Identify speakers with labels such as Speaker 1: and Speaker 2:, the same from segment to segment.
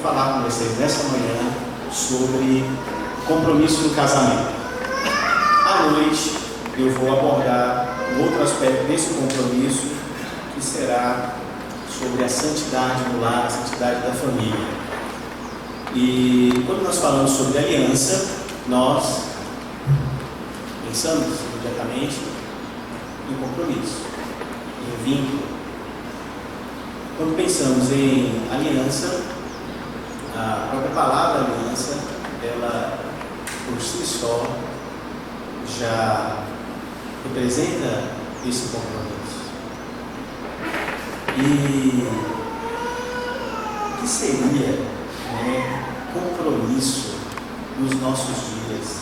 Speaker 1: falar com vocês nessa manhã sobre compromisso no casamento. À noite eu vou abordar um outro aspecto desse compromisso que será sobre a santidade no lar, a santidade da família. E quando nós falamos sobre aliança, nós pensamos imediatamente em compromisso, em vínculo. Quando pensamos em aliança, a própria palavra aliança, ela por si só já representa esse compromisso. E o que seria né, compromisso nos nossos dias?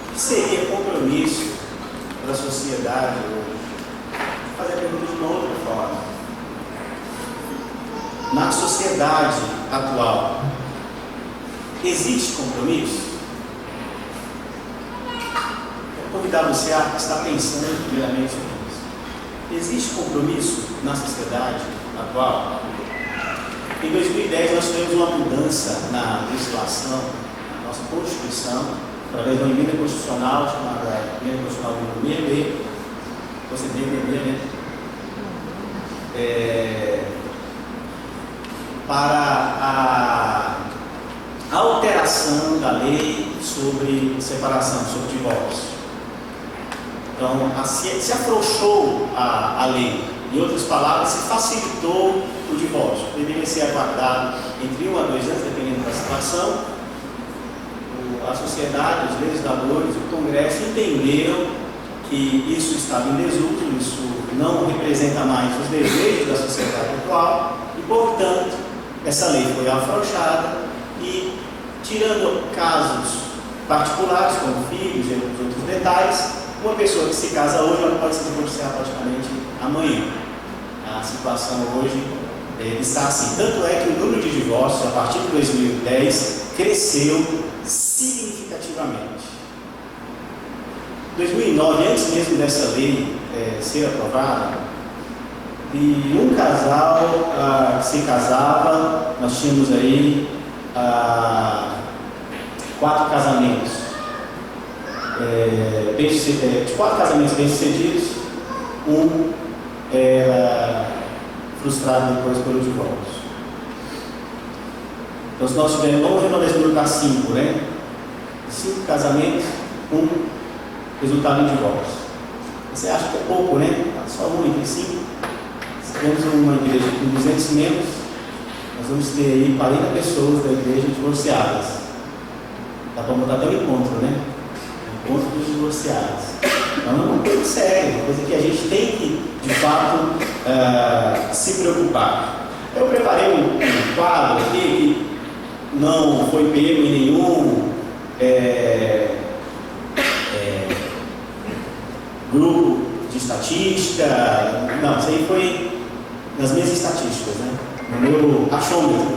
Speaker 1: O que seria compromisso para a sociedade hoje? Vou fazer a pergunta de uma outra forma. Na sociedade atual, existe compromisso? Vou convidar você a estar pensando primeiramente sobre isso. Existe compromisso na sociedade atual? Em 2010 nós tivemos uma mudança na legislação, na nossa Constituição, através de uma emenda constitucional chamada Emenda Constitucional número 66, você tem né? É, para a alteração da lei sobre separação, sobre divórcio. Então, se, se afrouxou a, a lei. Em outras palavras, se facilitou o divórcio. Deveria ser aguardado entre um a dois anos, dependendo da situação. O, a sociedade, os legisladores, o Congresso entenderam que isso estava em desuso, isso não representa mais os desejos da sociedade atual e, portanto, essa lei foi afrouxada e, tirando casos particulares, como filhos e outros detalhes, uma pessoa que se casa hoje ela pode se divorciar praticamente amanhã. A situação hoje é, está assim. Tanto é que o número de divórcios, a partir de 2010, cresceu significativamente. Em 2009, antes mesmo dessa lei é, ser aprovada, e um casal ah, se casava, nós tínhamos aí ah, quatro casamentos é, bem, é, de quatro casamentos bem-sucedidos, um era frustrado depois pelo divórcio. Então, se nós tivermos, vamos lugar cinco, né? Cinco casamentos, um resultado em divórcio. Você acha que é pouco, né? Só um entre cinco. Temos uma igreja com 200 membros, nós vamos ter aí 40 pessoas da igreja divorciadas. Dá para montar até um encontro, né? encontro dos divorciados. Então é uma coisa séria, uma coisa que a gente tem que, de fato, uh, se preocupar. Eu preparei um, quadro aqui que não foi pego em nenhum é, é, grupo de estatística, não, isso aí foi nas minhas estatísticas, né? no meu achômetro,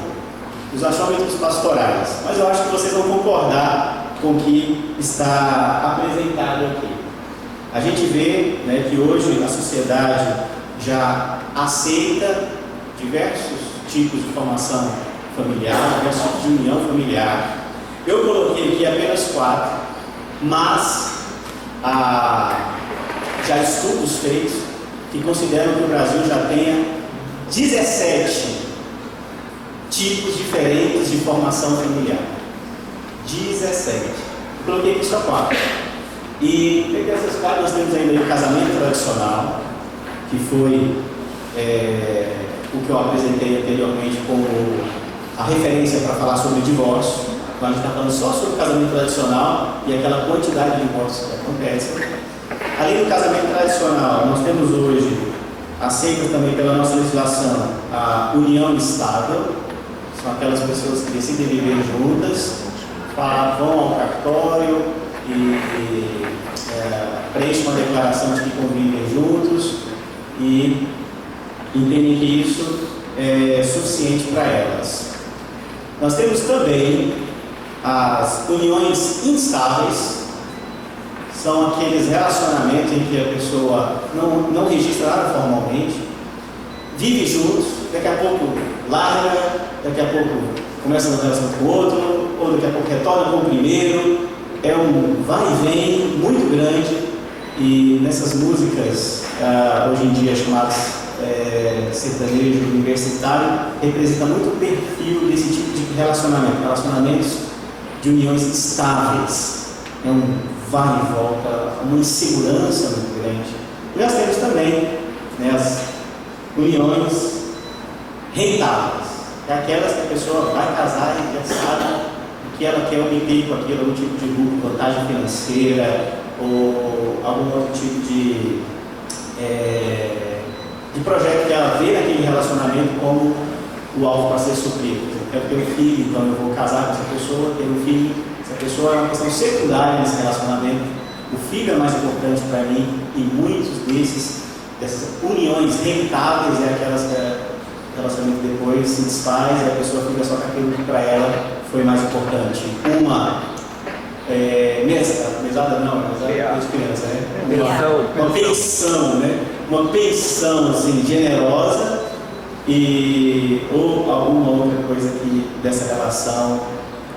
Speaker 1: os achômetros pastorais. Mas eu acho que vocês vão concordar com o que está apresentado aqui. A gente vê né, que hoje a sociedade já aceita diversos tipos de formação familiar, diversos tipos de união familiar. Eu coloquei aqui apenas quatro, mas ah, já estudos feitos que consideram que o Brasil já tenha 17 tipos diferentes de formação familiar. 17. Coloquei aqui só quatro. E peguei essas quatro, nós temos ainda o casamento tradicional, que foi é, o que eu apresentei anteriormente como a referência para falar sobre divórcio. Então a gente está falando só sobre casamento tradicional e aquela quantidade de divórcios que acontece. Além do casamento tradicional, nós temos hoje, aceita também pela nossa legislação, a união estável, são aquelas pessoas que decidem viver juntas vão ao cartório e, e é, preenchem uma declaração de que convivem juntos e entendem que isso é suficiente para elas. Nós temos também as uniões instáveis, são aqueles relacionamentos em que a pessoa não, não registra nada formalmente, vive juntos, daqui a pouco larga, daqui a pouco começa uma relação com o outro, ou daqui a pouco retorna com o primeiro. É um vai e vem muito grande e nessas músicas, ah, hoje em dia chamadas é, sertanejo universitário, representa muito o perfil desse tipo de relacionamento, relacionamentos de uniões estáveis. É um vai e volta, uma insegurança muito grande. E nós temos também né, as uniões rentáveis, é aquelas que a pessoa vai casar e já sabe o que ela quer obter com aquilo, algum tipo de lucro, vantagem financeira ou algum outro tipo de, é, de projeto que ela vê naquele relacionamento como o alvo para ser suprido. Eu quero ter um filho, então eu vou casar com essa pessoa, ter um filho. Essa pessoa é uma questão secundária nesse relacionamento. O filho é mais importante para mim e muitos desses, dessas uniões rentáveis é aquelas que o relacionamento depois se desfaz e a pessoa fica só com aquilo que para ela foi mais importante. Uma é, mesa, mesada não, mesada de criança, né? Uma, uma pensão, né? Uma pensão assim, generosa e ou alguma outra coisa que dessa relação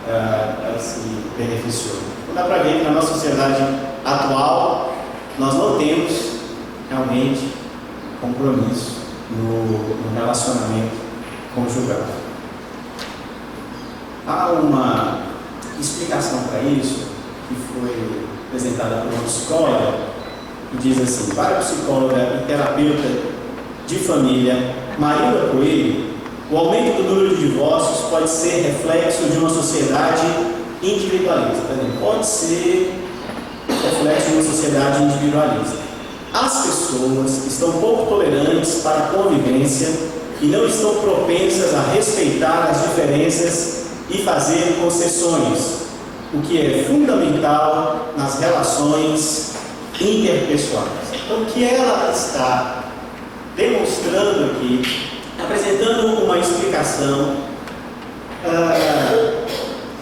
Speaker 1: ela se beneficiou. Então dá para ver que na nossa sociedade atual nós não temos realmente compromisso no, no relacionamento conjugal. Há uma explicação para isso, que foi apresentada por uma psicóloga, que diz assim: para a psicóloga e terapeuta de família Marília Coelho, o aumento do número de divórcios pode ser reflexo de uma sociedade individualista. Pode ser reflexo de uma sociedade individualista. As pessoas estão pouco tolerantes para a convivência e não estão propensas a respeitar as diferenças e fazer concessões, o que é fundamental nas relações interpessoais. Então, o que ela está demonstrando aqui, apresentando uma explicação uh,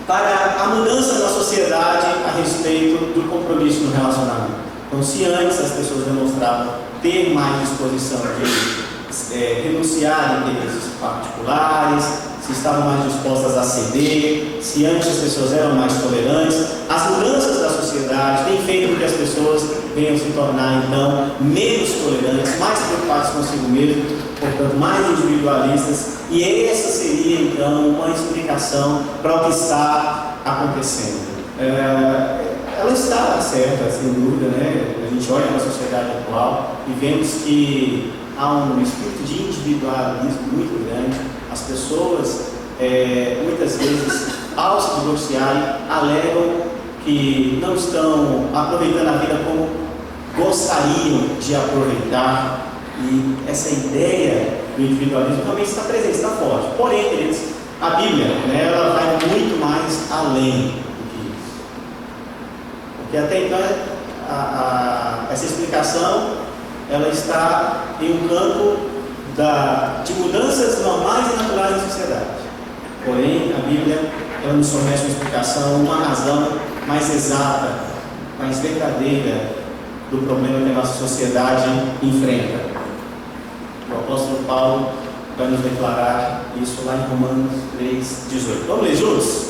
Speaker 1: para a mudança da sociedade a respeito do compromisso no relacionamento. Então, se antes as pessoas demonstravam ter mais disposição de é, renunciar a interesses particulares, se estavam mais dispostas a ceder, se antes as pessoas eram mais tolerantes. As mudanças da sociedade têm feito com que as pessoas venham se tornar, então, menos tolerantes, mais preocupadas consigo mesmo, portanto, mais individualistas. E essa seria, então, uma explicação para o que está acontecendo. É, ela está certa, sem dúvida, né? A gente olha para a sociedade atual e vemos que há um espírito de individualismo muito grande as pessoas, é, muitas vezes, ao se divorciarem, alegam que não estão aproveitando a vida como gostariam de aproveitar. E essa ideia do individualismo também está presente, está forte. Porém, queridos, a Bíblia, né, ela vai muito mais além do que isso. Porque até então, a, a, essa explicação, ela está em um campo da, de mudanças normais e naturais da sociedade. Porém, a Bíblia ela nos fornece uma explicação, uma razão mais exata, mais verdadeira do problema que a nossa sociedade enfrenta. O apóstolo Paulo vai nos declarar isso lá em Romanos 3, 18. Vamos ler juntos?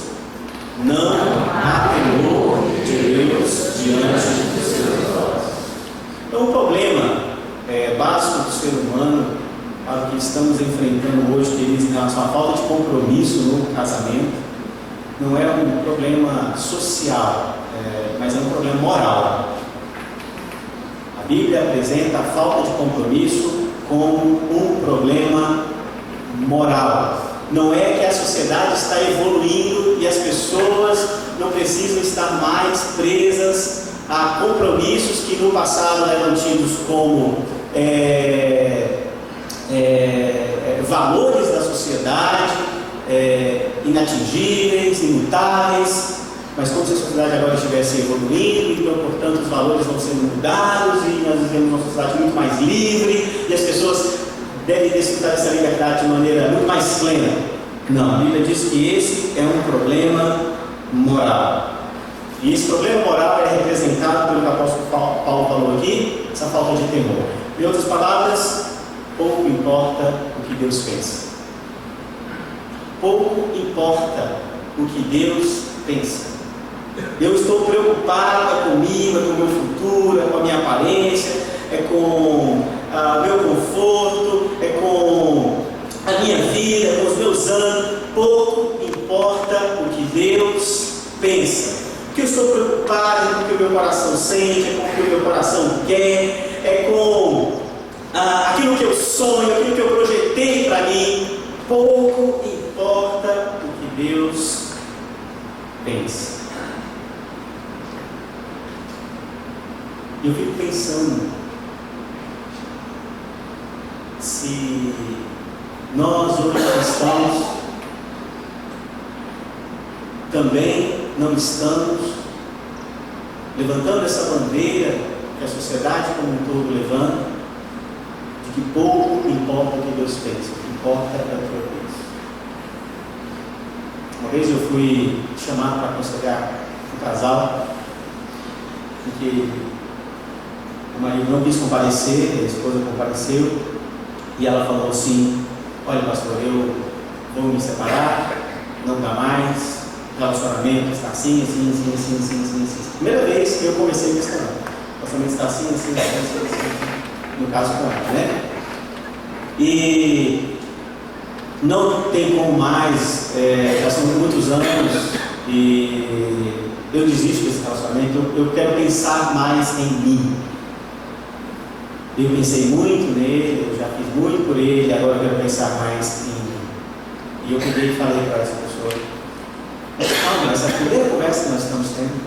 Speaker 1: Não há temor de Deus diante dos seus olhos. Então, o problema é, básico do ser humano para o que estamos enfrentando hoje, queridos, em relação à falta de compromisso no casamento, não é um problema social, é, mas é um problema moral. A Bíblia apresenta a falta de compromisso como um problema moral. Não é que a sociedade está evoluindo e as pessoas não precisam estar mais presas a compromissos que no passado eram tidos como é, é, valores da sociedade é, inatingíveis, imutáveis, mas como se a sociedade agora estivesse evoluindo, então, portanto, os valores vão sendo mudados e nós vivemos uma sociedade muito mais livre e as pessoas devem desfrutar dessa liberdade de maneira muito mais plena. Não, a Bíblia diz que esse é um problema moral. E esse problema moral é representado pelo que o apóstolo Paulo falou aqui, essa falta de temor. Em outras palavras, pouco importa o que Deus fez. Pouco importa que Deus pensa. Eu estou preocupado é comigo, é com o meu futuro, é com a minha aparência, é com o ah, meu conforto, é com a minha vida, com os meus anos. Pouco importa o que Deus pensa. Porque eu estou preocupado com o que o meu coração sente, é com o que o meu coração quer, é com ah, aquilo que eu sonho, aquilo que eu projetei para mim. Pouco importa o que Deus pensa. Eu fico pensando se nós hoje cristãos também não estamos levantando essa bandeira que a sociedade como um todo levanta, de que pouco importa o que Deus pensa, o que importa é o que eu penso. Uma vez eu fui chamado para aconselhar um casal em que o marido não quis comparecer, a esposa compareceu, e ela falou assim, olha pastor, eu vou me separar, não dá mais, relacionamento está assim, assim, assim, assim, assim, assim, assim. Primeira vez que eu comecei a questão. O relacionamento está assim, assim, assim, assim, assim, assim, no caso com ela, né? E não tem como mais, é, já são muitos anos e eu desisto desse relacionamento, eu, eu quero pensar mais em mim. Eu pensei muito nele, eu já fiz muito por ele, agora eu quero pensar mais em mim. E eu peguei e falei para essa pessoa, calma, essa primeira conversa que nós estamos tendo.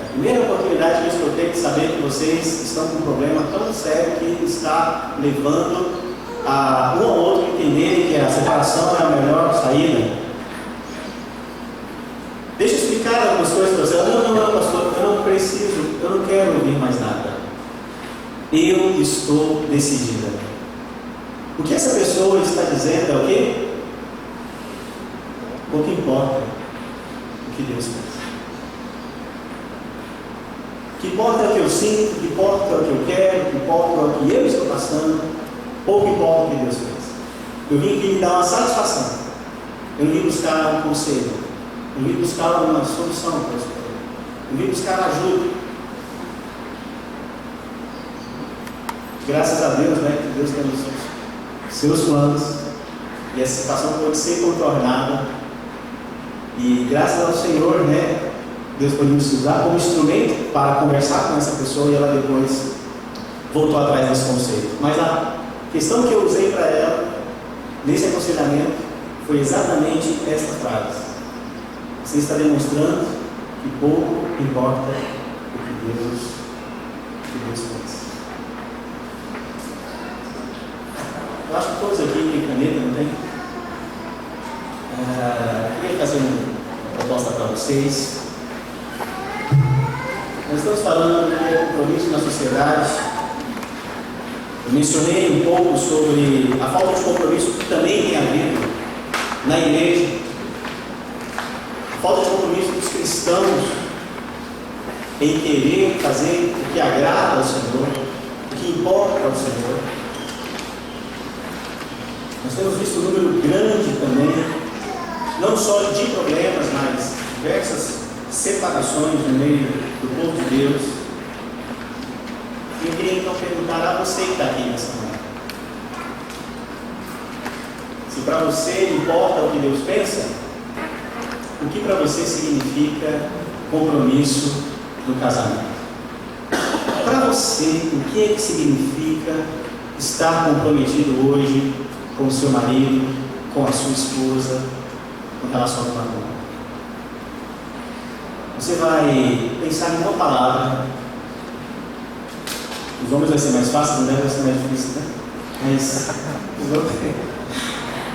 Speaker 1: A primeira oportunidade que eu tendo de saber que vocês estão com um problema tão sério que está levando a um ou outro entenderem que a separação é a melhor saída. Deixa eu explicar algumas coisas para você. Não, não, não, pastor, eu não preciso, eu não quero ouvir mais nada. Eu estou decidida. O que essa pessoa está dizendo é o quê? Pouco importa que Deus pensa. Que importa é o que eu sinto, que importa é o que eu quero, que importa é o que eu estou passando, pouco importa o que Deus pensa. Eu vim aqui dar uma satisfação. Eu vim buscar um conselho. Eu vim buscar uma solução para esse problema. Eu vim buscar ajuda. Graças a Deus, né, que Deus tem os seus planos e essa situação pode ser contornada. E graças ao Senhor, né, Deus pode nos usar como instrumento para conversar com essa pessoa e ela depois voltou atrás desse conceito. Mas a questão que eu usei para ela nesse aconselhamento foi exatamente esta frase. Você está demonstrando que pouco importa o que Deus, o que Deus pensa. Eu acho que todos aqui têm caneta, não tem? Ah, queria fazer para vocês. Nós estamos falando de compromisso na sociedade. Eu mencionei um pouco sobre a falta de compromisso que também tem havido na igreja. A falta de compromisso dos cristãos em querer fazer o que agrada ao Senhor, o que importa ao Senhor. Nós temos visto um número grande também, não só de problemas, mas diversas separações no meio do povo de Deus. Eu queria então perguntar a você que está aqui nessa manhã. Se para você importa o que Deus pensa, o que para você significa compromisso no casamento? Para você, o que é que significa estar comprometido hoje com o seu marido, com a sua esposa, em relação ao matrimônio? Você vai pensar em uma palavra. Os homens vai ser mais fácil, mulher vai ser mais difícil, né? Mas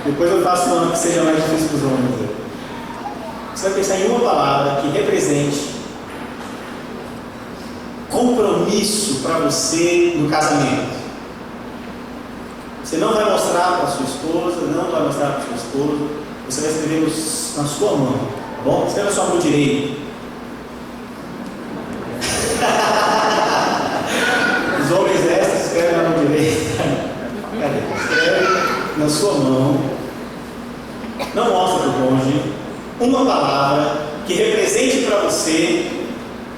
Speaker 1: depois eu faço uma que seja mais difícil para os homens. Você vai pensar em uma palavra que represente compromisso para você no casamento. Você não vai mostrar para sua esposa, não vai mostrar para seu esposo, você vai escrever na sua mão, tá bom? Escreva na sua mão direita. Os homens destes escrevem na mão direita. Cadê? Escreve na sua mão. Não mostra para o cônjuge. Uma palavra que represente para você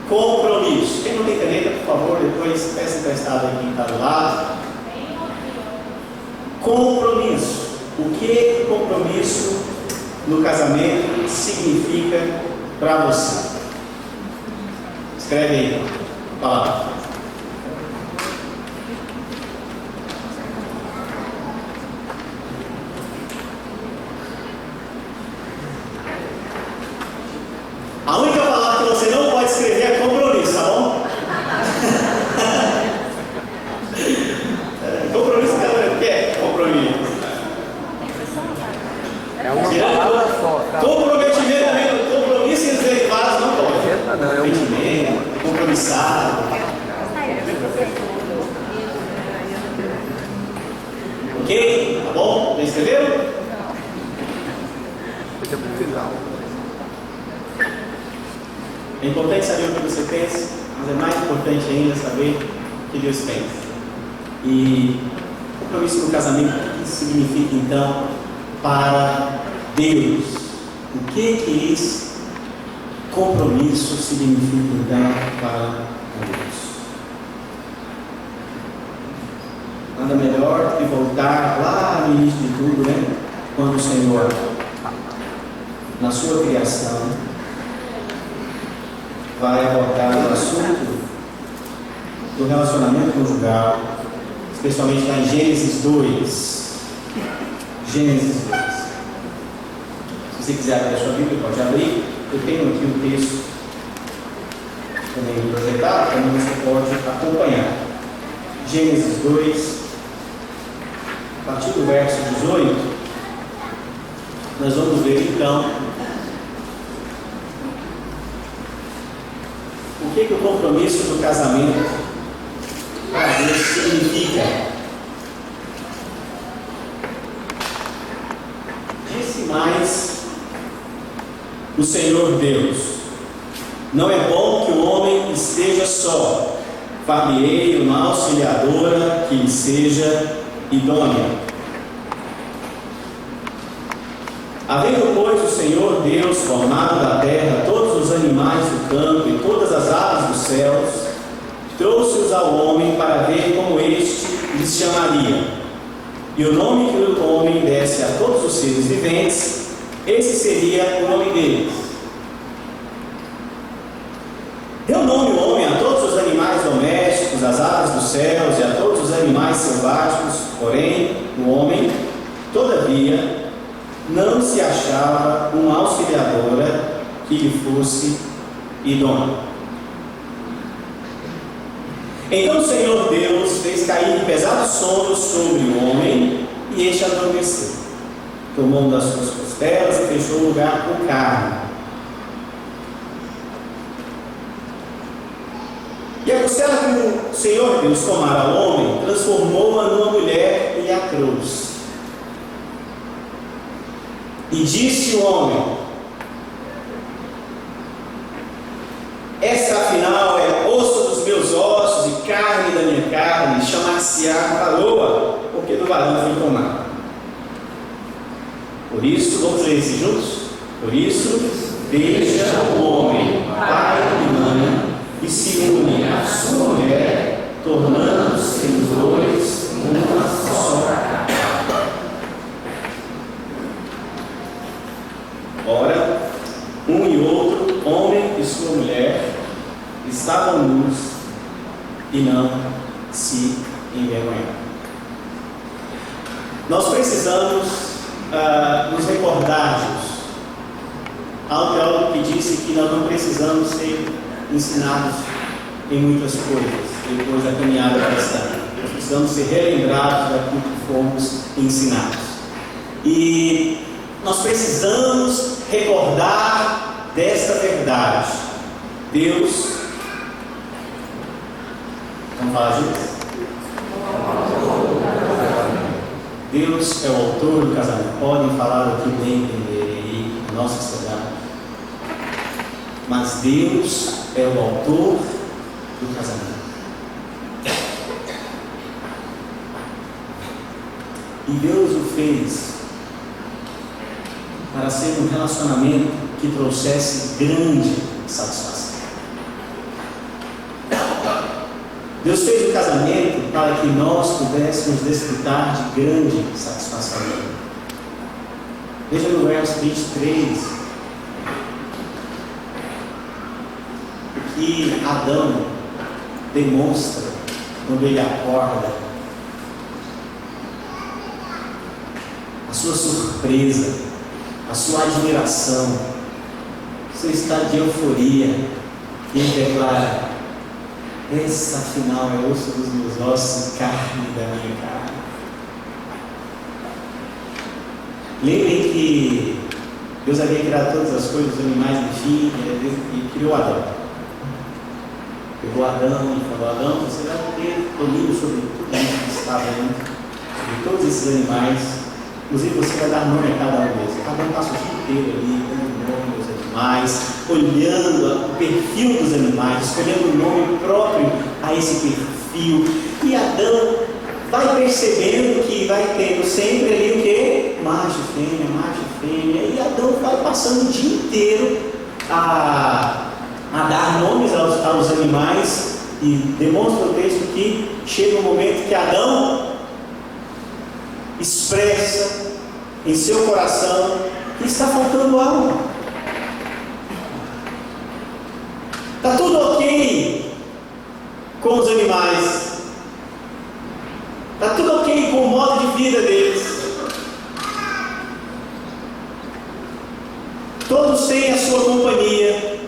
Speaker 1: compromisso. Quem não tem caneta, por favor, depois peça emprestado aqui está do lado. Compromisso. O que compromisso no casamento significa para você? Escreve aí a palavra. A única palavra que você não pode escrever é compromisso, tá bom? É, compromisso, cara, o que é compromisso?
Speaker 2: É uma
Speaker 1: Tirando
Speaker 2: palavra só, tá?
Speaker 1: Comprometimento, compromisso e os derivados não pode.
Speaker 2: Não, não, é um-
Speaker 1: Comprometimento, compromissado. Ok? Tá bom? Já escreveram?
Speaker 2: Deixa pro final.
Speaker 1: É importante saber o que você pensa, mas é mais importante ainda saber o que Deus pensa. Compromisso no casamento, o que isso significa então para Deus? O que que esse compromisso significa então para Deus? Nada melhor que voltar lá no início de tudo, né? Quando o Senhor, na sua criação, vai abordar o assunto do relacionamento conjugal, especialmente lá em Gênesis 2. Gênesis 2. Se você quiser abrir a sua Bíblia, pode abrir. Eu tenho aqui o texto também projetado, também você pode acompanhar. Gênesis 2, a partir do verso 18, nós vamos ver então o que, que o compromisso do casamento para Deus. Disse mais o Senhor Deus: Não é bom que o homem esteja só, far-lhe-ei uma auxiliadora que lhe seja idônea. Havendo, pois, o Senhor Deus formado da terra todos os animais do campo e todas as aves dos céus, trouxe-os ao homem para ver como este lhes chamaria. E o nome que o homem desse a todos os seres viventes, esse seria o nome deles. Deu nome o homem a todos os animais domésticos, às aves dos céus e a todos os animais selváticos, porém, o homem, todavia, não se achava uma auxiliadora que lhe fosse idônea. Então o Senhor Deus fez cair pesado sono sobre o homem e este adormeceu. Tomou das suas costelas e fechou o lugar com carne. E a costela que o Senhor Deus tomara ao homem, transformou-a numa mulher e a trouxe. E disse o homem: Esta afinal é carne da minha carne, chamar-se-á varoa, porque do varão foi tomado. Por isso, vamos ler isso juntos? Por isso, deixa o homem, pai e mãe, e se une à sua mulher, tornando-se os dois uma só carne. Ora, um e outro, homem e sua mulher, estavam nus e não se envergonharam. Nós precisamos ah, nos recordarmos. Há um teólogo que disse que nós não precisamos ser ensinados em muitas coisas depois da caminhada cristã. Nós precisamos ser relembrados daquilo que fomos ensinados. E nós precisamos recordar desta verdade. Deus, Deus é o autor do casamento. Podem falar o que bem entenderem aí nossa sociedade. Mas Deus é o autor do casamento. E Deus o fez para ser um relacionamento que trouxesse grande satisfação. Deus fez o casamento para que nós pudéssemos desfrutar de grande satisfação. Veja no verso 23 que Adão demonstra quando ele acorda a sua surpresa, a sua admiração, seu estado de euforia, e ele declara: essa afinal é osso dos meus ossos e carne da minha carne. Lembrem que Deus havia criado todas as coisas, os animais, enfim, e criou Adão. Pegou Adão e falou: Adão, você vai ter domínio sobre tudo que está vendo, sobre todos esses animais. Inclusive, você vai dar nome a cada um deles. Adão passa o dia inteiro ali, aos animais, olhando o perfil dos animais, escolhendo o nome próprio a esse perfil. E Adão vai percebendo que vai tendo sempre ali o que? Macho, fêmea, macho, fêmea. E Adão vai passando o dia inteiro a, a dar nomes aos, aos animais. E demonstra o texto que chega um momento que Adão expressa em seu coração que está faltando algo. Está tudo ok com os animais. Está tudo ok com o modo de vida deles. Todos têm a sua companhia.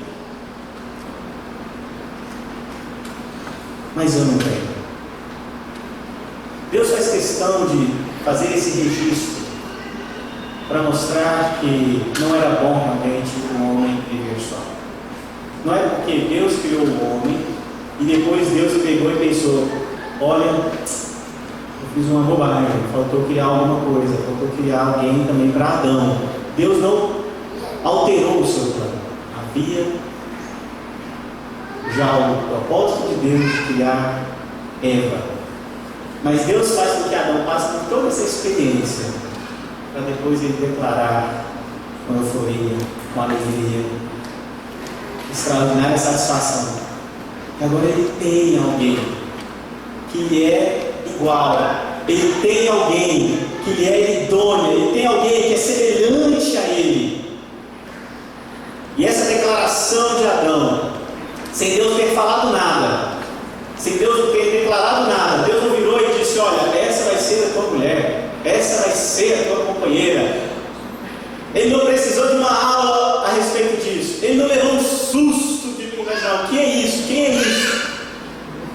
Speaker 1: Mas eu não tenho. Deus faz questão de fazer esse registro para mostrar que não era bom realmente o homem. Não é porque Deus criou o homem e depois Deus pegou e pensou: olha, eu fiz uma bobagem, faltou criar alguma coisa, faltou criar alguém também para Adão. Deus não alterou o seu plano. Havia já o propósito de Deus de criar Eva. Mas Deus faz com que Adão passe por toda essa experiência para depois ele declarar com euforia, com alegria, extraordinária satisfação. E agora ele tem alguém que lhe é igual, ele tem alguém que lhe é idôneo, ele tem alguém que é semelhante a ele. E essa declaração de Adão, sem Deus ter falado nada, sem Deus ter declarado nada, Deus não virou e disse: Olha, essa vai ser a tua mulher, essa vai ser a tua companheira. Ele não precisou de uma aula a respeito disso, ele não levou susto de imaginar o que é isso, quem é isso.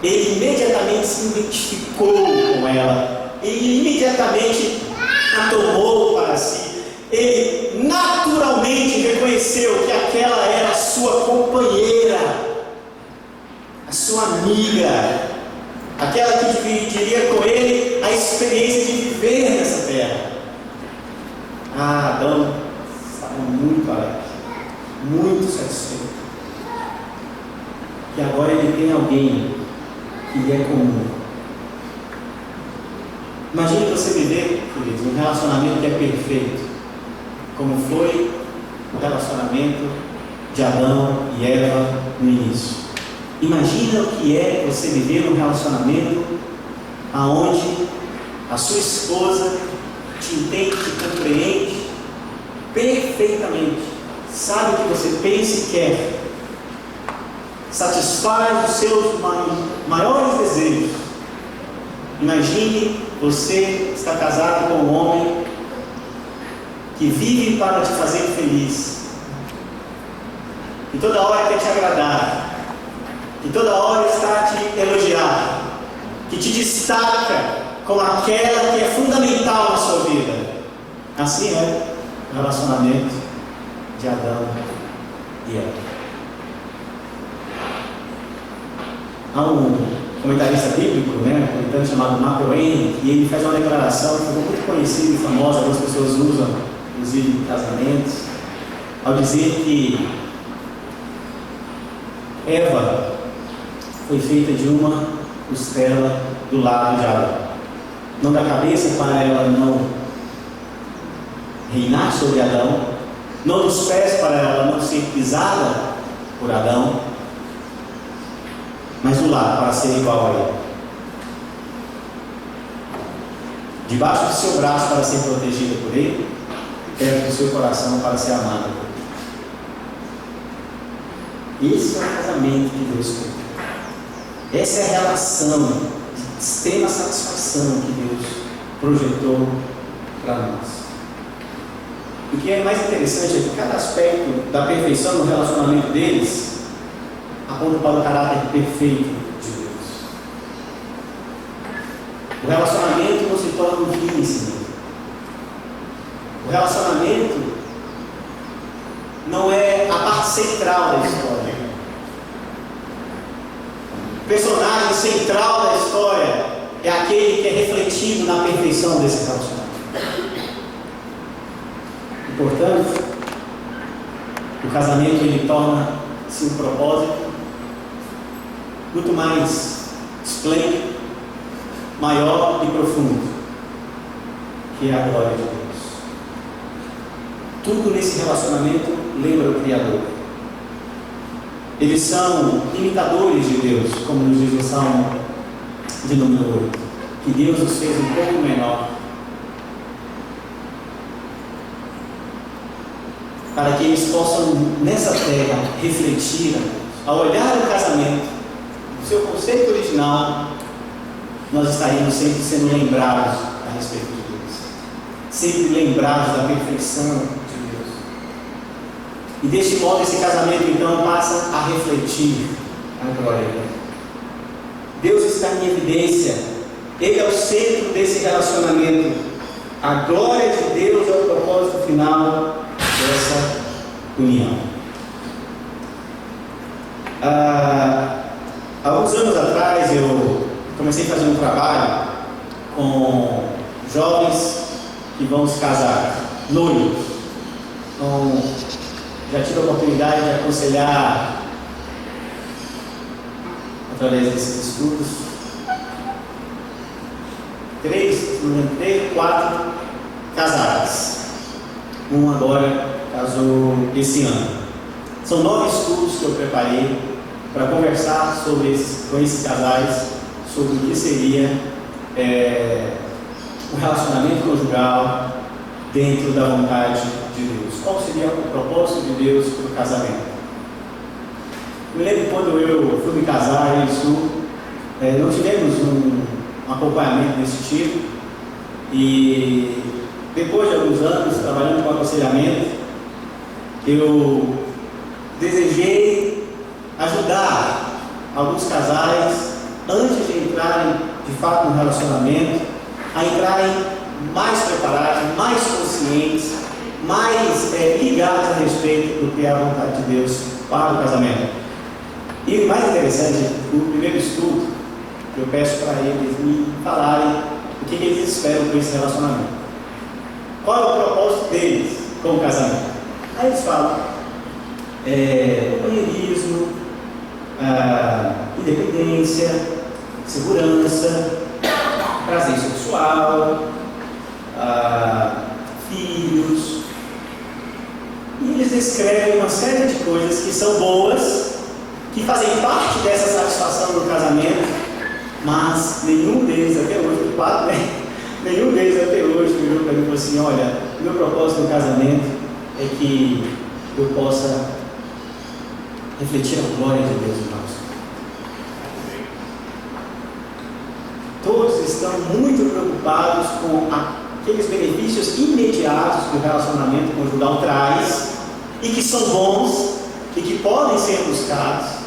Speaker 1: Ele imediatamente se identificou com ela, ele imediatamente a tomou para si, ele naturalmente reconheceu que aquela era a sua companheira, a sua amiga, aquela que dividiria com ele a experiência de viver nessa terra. Ah, Adão estava muito alegre, muito satisfeito que agora ele tem alguém que lhe é comum. Imagine você viver, queridos, um relacionamento que é perfeito, como foi o relacionamento de Adão e Eva no início. Imagina o que é você viver um relacionamento aonde a sua esposa te entende, te compreende perfeitamente, sabe o que você pensa e quer, satisfaz os seus maiores desejos. Imagine você está casado com um homem que vive para te fazer feliz, que toda hora quer te agradar, que toda hora está a te elogiar, que te destaca como aquela que é fundamental na sua vida. Assim é o relacionamento de Adão e Eva. Há um comentarista bíblico, né, um comentarista chamado Twain, e ele faz uma declaração que ficou muito conhecida e famosa, algumas pessoas usam, inclusive em casamentos, ao dizer que Eva foi feita de uma costela do lado de Adão. Não da cabeça para ela não reinar sobre Adão, não dos pés para ela não ser pisada por Adão, mas do lado para ser igual a ele. Debaixo do seu braço para ser protegida por ele, perto do seu coração para ser amada por ele. Esse é o casamento que Deus quer. Essa é a relação de extrema satisfação que Deus projetou para nós. O que é mais interessante é que cada aspecto da perfeição no relacionamento deles aponta para o caráter perfeito de Deus. O relacionamento não se torna um fim em si. O relacionamento não é a parte central da história. O personagem central da história é aquele que é refletido na perfeição desse relacionamento. Portanto, o casamento ele torna-se um propósito muito mais esplêndido, maior e profundo, que é a glória de Deus. Tudo nesse relacionamento lembra o Criador. Eles são imitadores de Deus, como nos diz o Salmo de número 8, que Deus os fez um pouco menor para que eles possam, nessa terra, refletir, ao olhar o casamento, seu conceito original, nós estaríamos sempre sendo lembrados a respeito de Deus, sempre lembrados da perfeição de Deus. E deste modo, esse casamento então passa a refletir a glória de Deus. Deus está em evidência, Ele é o centro desse relacionamento. A glória de Deus é o propósito final dessa união. Ah, alguns anos atrás eu comecei a fazer um trabalho com jovens que vão se casar, noivos. Então, já tive a oportunidade de aconselhar através desses estudos três, três, quatro casais. Um agora casou esse ano. São nove estudos que eu preparei para conversar sobre esses, com esses casais sobre o que seria é, o relacionamento conjugal dentro da vontade de Deus. Qual seria o propósito de Deus para o casamento? Eu lembro quando eu fui me casar Sul, é, não tivemos um, um acompanhamento desse tipo e depois de alguns anos trabalhando com aconselhamento, eu desejei ajudar alguns casais, antes de entrarem de fato no relacionamento, a entrarem mais preparados, mais conscientes, mais é, ligados a respeito do que é a vontade de Deus para o casamento. E mais interessante, o primeiro estudo, eu peço para eles me falarem o que, que eles esperam com esse relacionamento. Qual é o propósito deles com o casamento? Aí eles falam é, companheirismo, ah, independência, segurança, prazer sexual, ah, filhos. E eles descrevem uma série de coisas que são boas, que fazem parte dessa satisfação do casamento, mas nenhum deles até hoje, quatro, né? nenhum deles até hoje virou para mim e falou assim, olha, meu propósito no casamento é que eu possa refletir a glória de Deus em nós. Todos estão muito preocupados com aqueles benefícios imediatos que o relacionamento conjugal traz e que são bons e que podem ser buscados.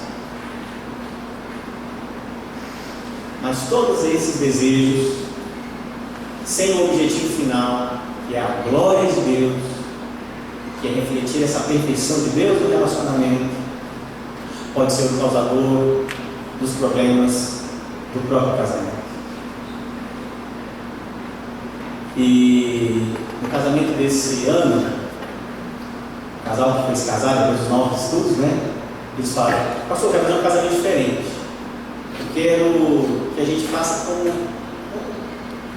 Speaker 1: Mas todos esses desejos, sem o objetivo final, que é a glória de Deus, que é refletir essa perfeição de Deus no relacionamento, pode ser o causador dos problemas do próprio casamento. E no casamento desse ano, o casal que foi se casar depois dos novos estudos, né? Eles falam, pastor, quero fazer um casamento diferente. Eu quero que a gente faça com.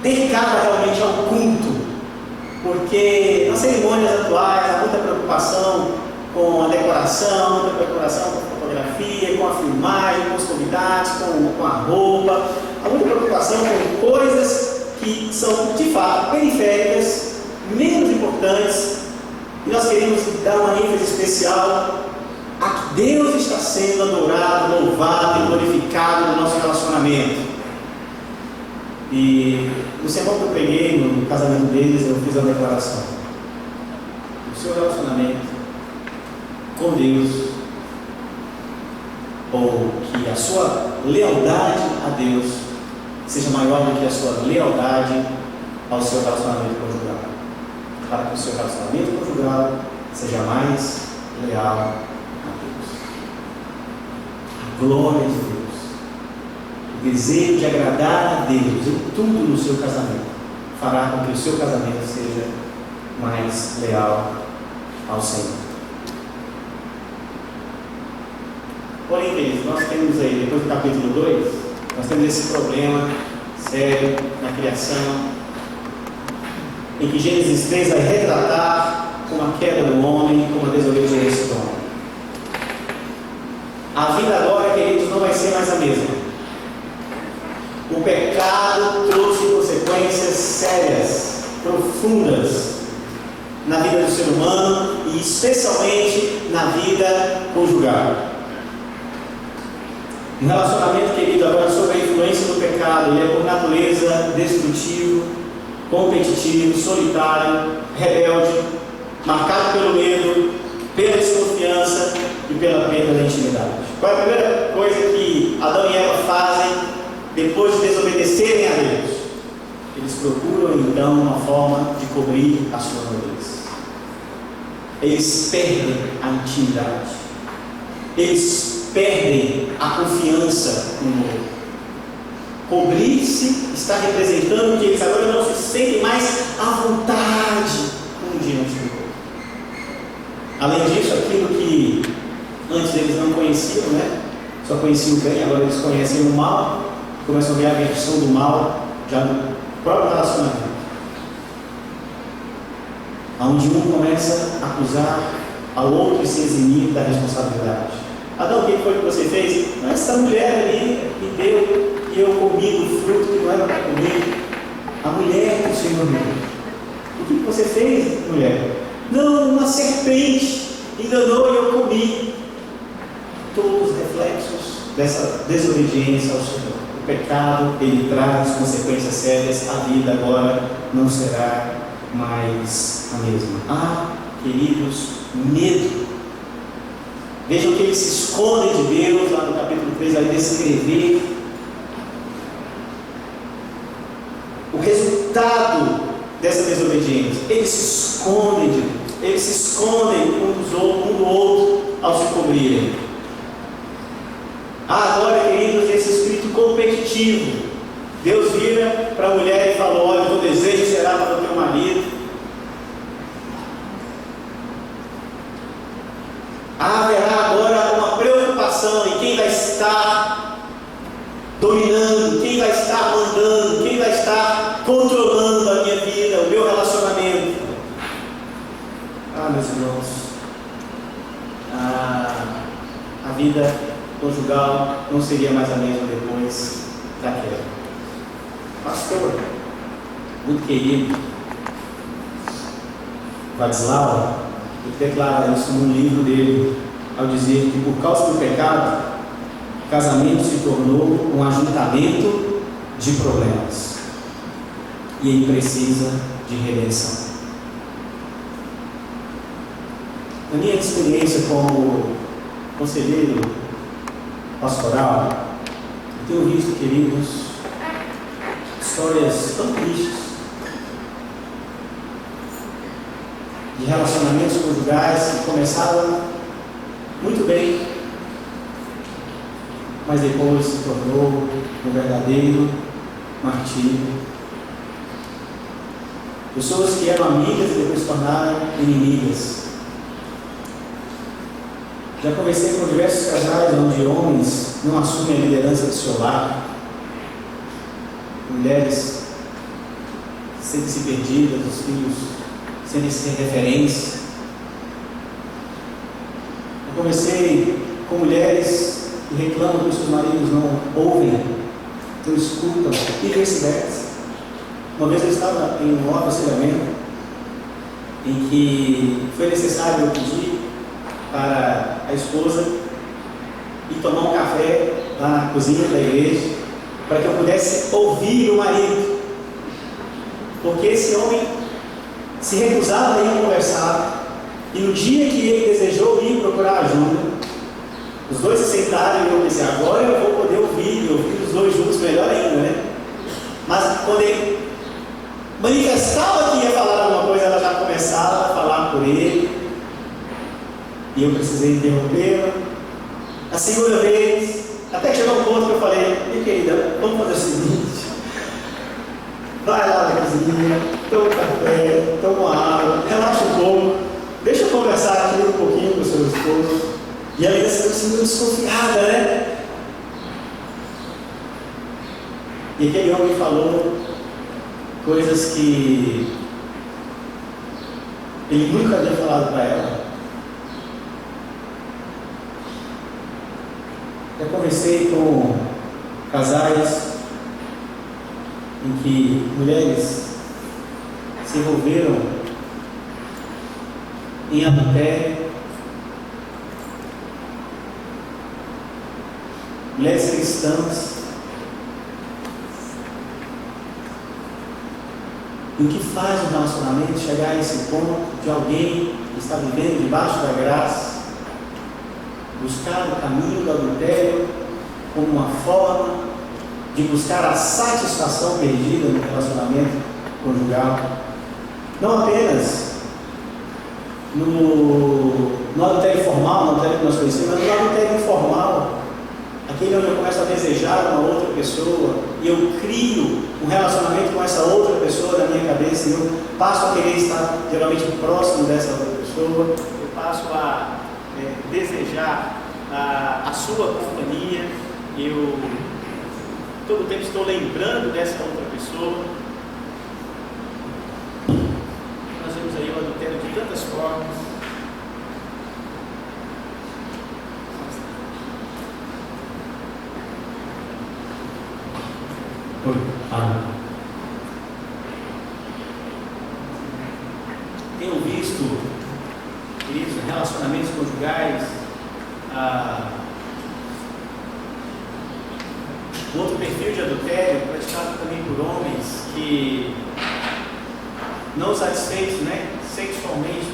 Speaker 1: dedicar realmente ao culto Porque nas cerimônias atuais há muita preocupação com a decoração, muita preocupação com fotografia, com a filmagem, com os convidados, com, com a roupa. Há muita preocupação com coisas que são de fato periféricas, menos importantes, e nós queremos dar uma ênfase especial a que Deus está sendo adorado, louvado e glorificado no nosso relacionamento. E no sermão que eu peguei no casamento deles, eu fiz a declaração. O seu relacionamento com Deus, ou que a sua lealdade a Deus seja maior do que a sua lealdade ao seu relacionamento conjugal. Para que o seu relacionamento conjugal seja mais leal glória de Deus, o desejo de agradar a Deus em tudo no seu casamento, fará com que o seu casamento seja mais leal ao Senhor. Porém, queridos, nós temos aí, depois do capítulo 2, nós temos esse problema sério na criação, em que Gênesis 3 vai retratar como a queda do homem, como a desobediência do homem. A vida agora, queridos, não vai ser mais a mesma. O pecado trouxe consequências sérias, profundas na vida do ser humano e especialmente na vida conjugal. Um relacionamento, querido, agora sob a influência do pecado, ele é por natureza destrutivo, competitivo, solitário, rebelde, marcado pelo medo, pela desconfiança e pela perda da intimidade. Qual é a primeira coisa que Adão e Eva fazem depois de desobedecerem a Deus? Eles procuram então uma forma de cobrir a sua nudez. Eles perdem a intimidade. Eles perdem a confiança no outro. Cobrir-se está representando que eles agora não se sentem mais à vontade um diante do outro. Além disso, aquilo que Antes eles não conheciam, né? Só conheciam o bem, agora eles conhecem o mal, começam a ver a versão do mal já no próprio relacionamento. Onde um começa a acusar ao outro e se eximir da responsabilidade. Que foi que você fez? Não, essa mulher ali me deu e eu comi do fruto que não era para comer. A mulher que o Senhor me deu. O que você fez, mulher? Não, uma serpente enganou e eu comi todos os reflexos dessa desobediência ao Senhor. O pecado, ele traz consequências sérias, a vida agora não será mais a mesma. Ah, queridos, medo. Vejam que ele se esconde de Deus, lá no capítulo 3, vai descrever o resultado dessa desobediência. Eles se escondem de Deus, eles se escondem um, dos outros, um do outro ao se cobrirem. Ah, agora, queridos, esse espírito competitivo. Deus vira para a mulher e falou: Olha, o teu desejo será para o teu marido. Haverá agora uma preocupação em quem vai estar dominando, quem vai estar mandando, quem vai estar controlando a minha vida, o meu relacionamento. Ah, meus irmãos, ah, a vida conjugal não seria mais a mesma depois da queda. Pastor, muito querido, Vadislau, ele declara isso num livro dele, ao dizer que por causa do pecado, o casamento se tornou um ajuntamento de problemas. E ele precisa de redenção. Na minha experiência como conselheiro pastoral, eu tenho visto, queridos, histórias tão tristes relacionamentos conjugais que começaram muito bem, mas depois se tornou um verdadeiro martírio. Pessoas que eram amigas e depois se tornaram inimigas. Já conversei com diversos casais onde homens não assumem a liderança do seu lar, mulheres sentem-se perdidas, os filhos sem ser referência. Eu conversei com mulheres que reclamam que os seus maridos não ouvem, não escutam, e vice-versa. Uma vez eu estava em um aconselhamento em que foi necessário eu pedir para a esposa ir tomar um café lá na cozinha da igreja, para que eu pudesse ouvir o marido. Porque esse homem se recusava a ir conversar, e no dia que ele desejou ir procurar ajuda, os dois se sentaram e eu pensei, agora eu vou poder ouvir, ouvir os dois juntos melhor ainda, né? Mas quando ele manifestava que ia falar alguma coisa, ela já começava a falar por ele. E eu precisei interrompê-la. A segunda vez, até chegou um ponto que eu falei, minha querida, vamos fazer o seguinte. Vai lá na cozinha, toma um café, toma água, relaxa um pouco, deixa eu conversar aqui um pouquinho com o seu esposo. E ela ainda se sentiu desconfiada, né? E aquele homem falou coisas que ele nunca havia falado para ela. Já conversei com casais em que mulheres se envolveram em adultério, mulheres cristãs E o que faz o relacionamento chegar a esse ponto de alguém que está vivendo debaixo da graça, buscar o caminho do adultério como uma forma de buscar a satisfação perdida no relacionamento conjugal. Não apenas no, no adultério formal, no adultério que nós conhecemos, mas no adultério informal, aquele onde eu começo a desejar uma outra pessoa e eu crio um relacionamento com essa outra pessoa na minha cabeça e eu passo a querer estar geralmente próximo dessa outra pessoa, eu passo a é, desejar a, a sua companhia, eu todo o tempo estou lembrando dessa outra pessoa. Nós vemos aí o adultério de tantas formas. Tenho visto, queridos, relacionamentos conjugais, ah, outro perfil de adultério praticado também por homens que, não satisfeitos né, sexualmente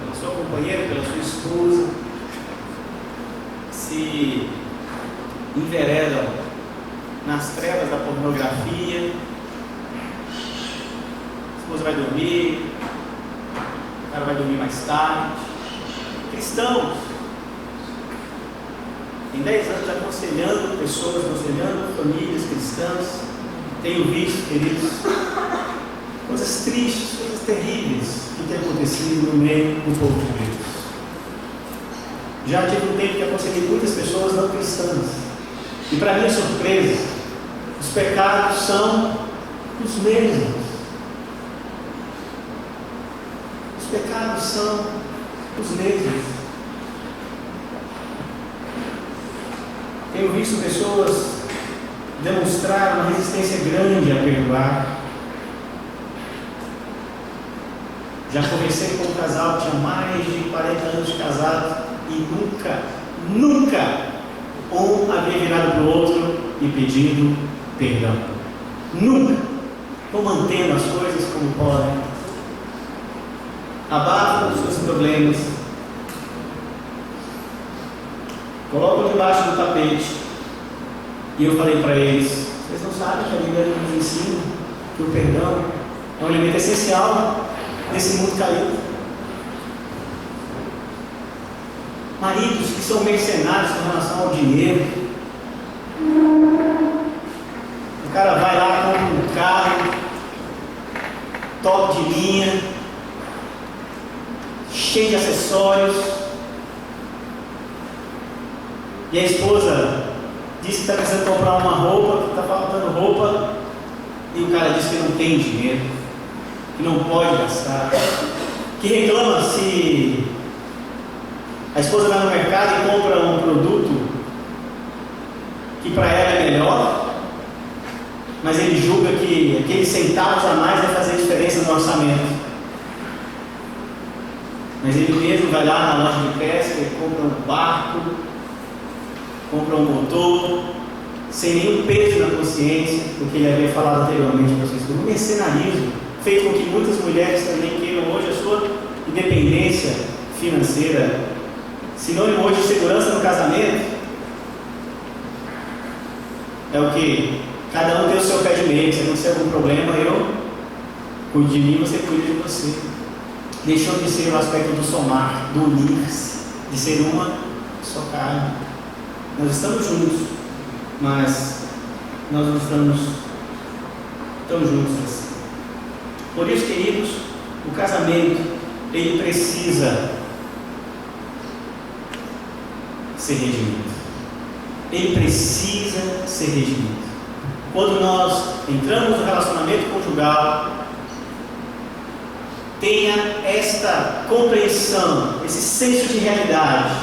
Speaker 1: pela sua companheira, pela sua esposa, se enveredam nas trevas da pornografia. A esposa vai dormir, o cara vai dormir mais tarde. Cristãos, em 10 anos aconselhando pessoas, aconselhando famílias cristãs, tenho visto, queridos, coisas tristes, coisas terríveis que têm acontecido no meio do povo de Deus. Já tive um tempo que aconselhei muitas pessoas não cristãs. E para minha surpresa, os pecados são os mesmos. Os pecados são os mesmos. Tenho visto pessoas demonstrar uma resistência grande a perdoar. Já conversei com um casal que tinha mais de 40 anos de casado e nunca, nunca um havia virado para o outro e pedido perdão. Nunca. Estão mantendo as coisas como podem. Abafam os seus problemas. Colocam debaixo do tapete. E eu falei para eles: vocês não sabem que a Bíblia nos ensina que o perdão é um elemento essencial nesse mundo caído. Maridos que são mercenários com relação ao dinheiro, o cara vai lá, compra um carro, top de linha, cheio de acessórios. E a esposa diz que está precisando comprar uma roupa, que está faltando roupa, e o cara diz que não tem dinheiro. que não pode gastar, que reclama se a esposa vai no mercado e compra um produto que para ela é melhor, mas ele julga que aqueles centavos a mais vai fazer diferença no orçamento. Mas ele mesmo vai lá na loja de pesca e compra um barco, compra um motor, sem nenhum peso na consciência, porque ele havia falado anteriormente para vocês, um mercenarismo, feito com que muitas mulheres também queiram hoje a sua independência financeira, sinônimo hoje de segurança no casamento, é o que? Cada um tem o seu pé de meio, se acontecer algum problema, eu cuido de mim, você cuida de você. Deixou de ser o aspecto do somar, do unir-se, de ser uma só carne. Nós estamos juntos, mas nós não estamos tão juntos assim. Por isso, queridos, o casamento, ele precisa ser redimido. Ele precisa ser redimido. Quando nós entramos no relacionamento conjugal, tenha esta compreensão, esse senso de realidade.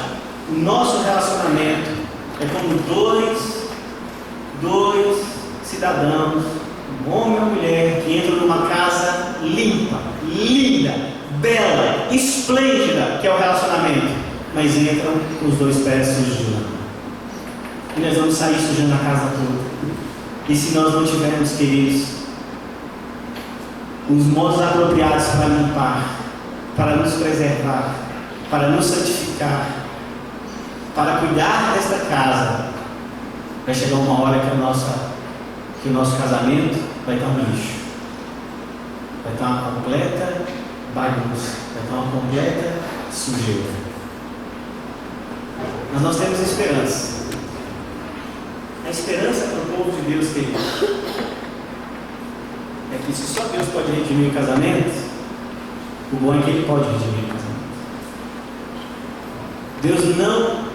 Speaker 1: O nosso relacionamento é como dois, dois cidadãos, um homem e uma mulher, que entram numa casa limpa, linda, bela, esplêndida, que é o relacionamento, mas entram com os dois pés sujando. E nós vamos sair sujando a casa toda. E se nós não tivermos, queridos, os modos apropriados para limpar, para nos preservar, para nos santificar, para cuidar desta casa, vai chegar uma hora que, a nossa, que o nosso casamento vai estar um lixo, vai estar uma completa bagunça, vai estar uma completa sujeira. Mas nós temos esperança. A esperança para o povo de Deus, querido, é que se só Deus pode redimir casamento, o bom é que Ele pode redimir casamento. Deus não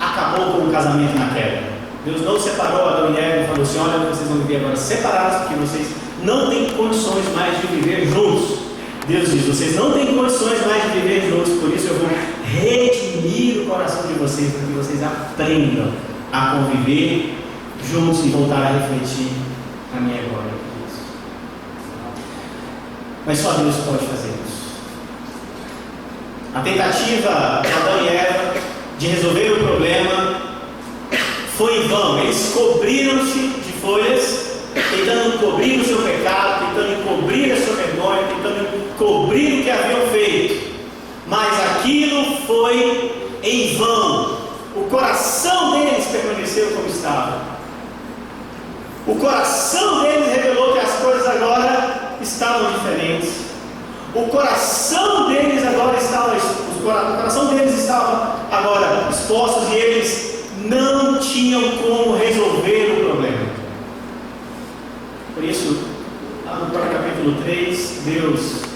Speaker 1: acabou com o casamento na queda. Deus não separou Adão e Eva e falou assim: olha, vocês vão viver agora separados, porque vocês não têm condições mais de viver juntos. Deus diz: vocês não têm condições mais de viver juntos, por isso eu vou redimir o coração de vocês, para que vocês aprendam a conviver juntos e voltar a refletir a minha glória. Mas só Deus pode fazer isso. A tentativa de Adão e Eva de resolver o problema foi em vão. Eles cobriram-se de folhas, tentando cobrir o seu pecado, tentando encobrir a sua vergonha, tentando cobrir o que haviam feito. Mas aquilo foi em vão. O coração deles permaneceu como estava. O coração deles revelou que as coisas agora estavam diferentes. O coração deles agora estava, o coração deles estava agora expostos e eles não tinham como resolver o problema. Por isso, lá no capítulo 3, Deus